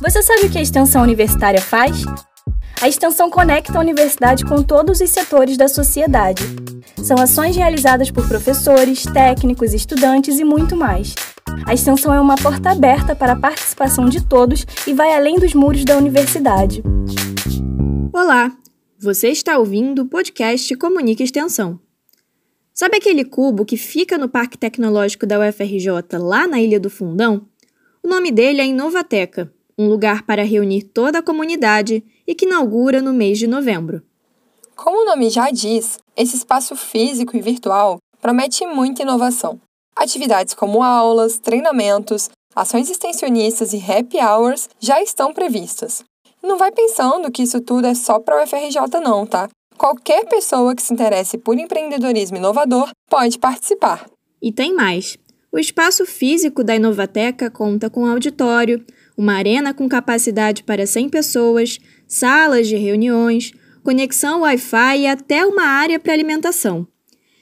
Você sabe o que a extensão universitária faz? A extensão conecta a universidade com todos os setores da sociedade. São ações realizadas por professores, técnicos, estudantes e muito mais. A extensão é uma porta aberta para a participação de todos e vai além dos muros da universidade. Olá, você está ouvindo o podcast Comunica Extensão. Sabe aquele cubo que fica no Parque Tecnológico da UFRJ, lá na Ilha do Fundão? O nome dele é Inovateca, um lugar para reunir toda a comunidade e que inaugura no mês de novembro. Como o nome já diz, esse espaço físico e virtual promete muita inovação. Atividades como aulas, treinamentos, ações extensionistas e happy hours já estão previstas. Não vai pensando que isso tudo é só para o UFRJ não, tá? Qualquer pessoa que se interesse por empreendedorismo inovador pode participar. E tem mais. O espaço físico da Inovateca conta com auditório, uma arena com capacidade para 100 pessoas, salas de reuniões, conexão Wi-Fi e até uma área para alimentação.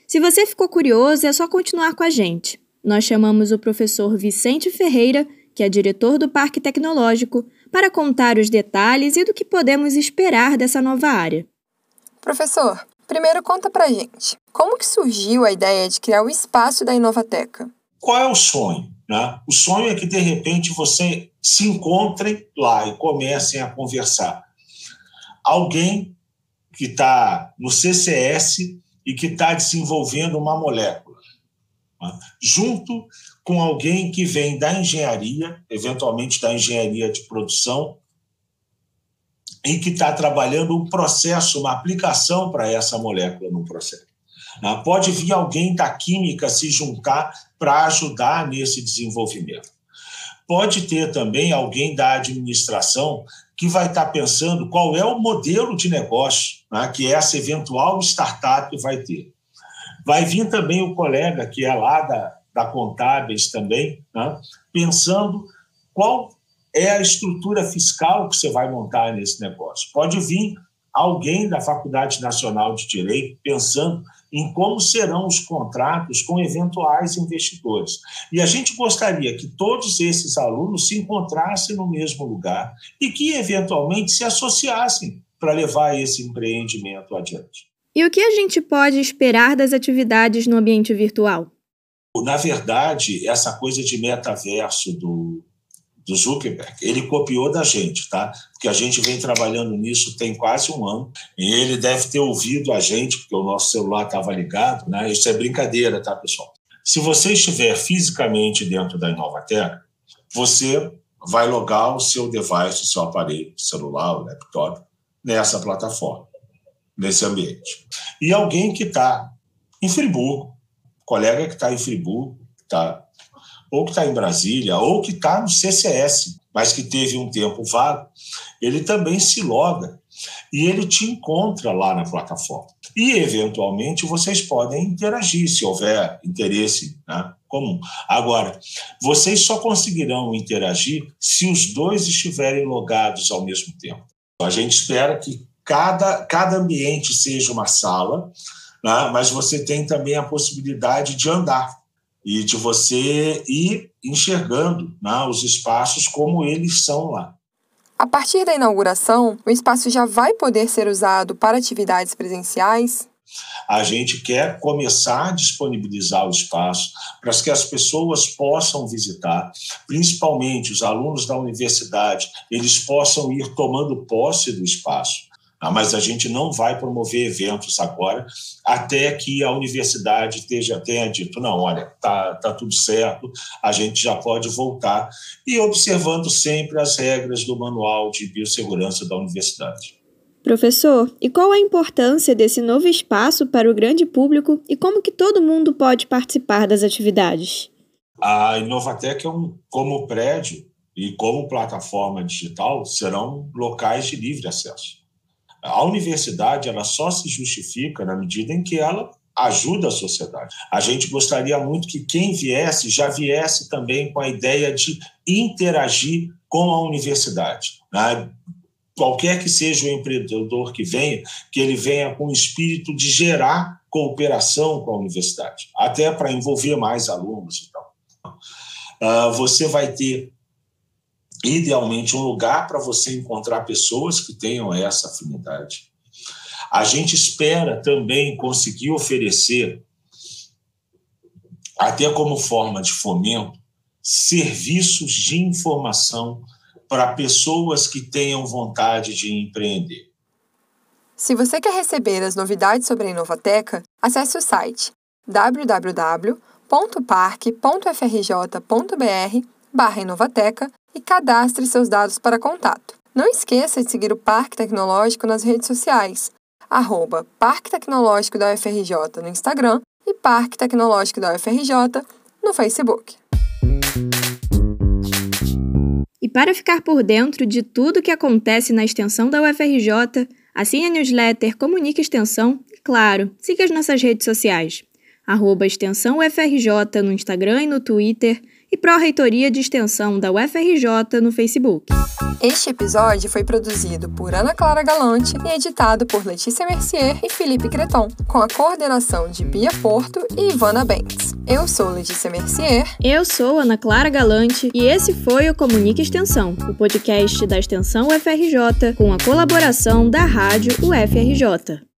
Se você ficou curioso, é só continuar com a gente. Nós chamamos o professor Vicente Ferreira, que é diretor do Parque Tecnológico, para contar os detalhes e do que podemos esperar dessa nova área. Professor, primeiro conta pra gente, como que surgiu a ideia de criar o espaço da Inovateca? Qual é o sonho? Né? O sonho é que, de repente, você se encontrem lá e comecem a conversar. Alguém que está no CCS e que está desenvolvendo uma molécula, né? junto com alguém que vem da engenharia, eventualmente da engenharia de produção, e que está trabalhando um processo, uma aplicação para essa molécula no processo. Né? Pode vir alguém da química se juntar para ajudar nesse desenvolvimento. Pode ter também alguém da administração que vai estar tá pensando qual é o modelo de negócio né, que essa eventual startup vai ter. Vai vir também o colega que é lá da, da Contábeis também, né, pensando qual é a estrutura fiscal que você vai montar nesse negócio. Pode vir alguém da Faculdade Nacional de Direito pensando em como serão os contratos com eventuais investidores. E a gente gostaria que todos esses alunos se encontrassem no mesmo lugar e que, eventualmente, se associassem para levar esse empreendimento adiante. E o que a gente pode esperar das atividades no ambiente virtual? Na verdade, essa coisa de metaverso do, do Zuckerberg, ele copiou da gente, tá? Porque a gente vem trabalhando nisso tem quase um ano e ele deve ter ouvido a gente, porque o nosso celular estava ligado, né? Isso é brincadeira, tá, pessoal? Se você estiver fisicamente dentro da Inovateca, você vai logar o seu device, o seu aparelho celular, o laptop, nessa plataforma, nesse ambiente. E alguém que está em Friburgo, colega que está em Friburgo, está ou que está em Brasília, ou que está no CCS, mas que teve um tempo vago, ele também se loga e ele te encontra lá na plataforma. E, eventualmente, vocês podem interagir, se houver interesse né, comum. Agora, vocês só conseguirão interagir se os dois estiverem logados ao mesmo tempo. A gente espera que cada, cada ambiente seja uma sala, né, mas você tem também a possibilidade de andar e de você ir enxergando né, os espaços como eles são lá. A partir da inauguração, o espaço já vai poder ser usado para atividades presenciais? A gente quer começar a disponibilizar o espaço para que as pessoas possam visitar, principalmente os alunos da universidade, eles possam ir tomando posse do espaço. Ah, mas a gente não vai promover eventos agora até que a universidade esteja, tenha dito, não, olha, tá, tá tudo certo, a gente já pode voltar, e observando sempre as regras do Manual de Biossegurança da universidade. Professor, e qual a importância desse novo espaço para o grande público e como que todo mundo pode participar das atividades? A Inovatec é um, como prédio e como plataforma digital serão locais de livre acesso. A universidade ela só se justifica na medida em que ela ajuda a sociedade. A gente gostaria muito que quem viesse já viesse também com a ideia de interagir com a universidade. Né? Qualquer que seja o empreendedor que venha, que ele venha com o espírito de gerar cooperação com a universidade, até para envolver mais alunos e tal. Uh, você vai ter idealmente um lugar para você encontrar pessoas que tenham essa afinidade. A gente espera também conseguir oferecer, até como forma de fomento, serviços de informação para pessoas que tenham vontade de empreender. Se você quer receber as novidades sobre a Inovateca, acesse o site www.parque.frj.br barra Inovateca e cadastre seus dados para contato. Não esqueça de seguir o Parque Tecnológico nas redes sociais, arroba Parque Tecnológico da UFRJ no Instagram e Parque Tecnológico da UFRJ no Facebook. E para ficar por dentro de tudo que acontece na extensão da UFRJ, assine a newsletter Comunique Extensão e, claro, siga as nossas redes sociais. Arroba Extensão UFRJ no Instagram e no Twitter e Pró-Reitoria de Extensão da UFRJ no Facebook. Este episódio foi produzido por Ana Clara Galante e editado por Letícia Mercier e Felipe Creton, com a coordenação de Bia Porto e Ivana Bentes. Eu sou Letícia Mercier. Eu sou Ana Clara Galante e esse foi o Comunique Extensão, o podcast da Extensão UFRJ com a colaboração da Rádio UFRJ.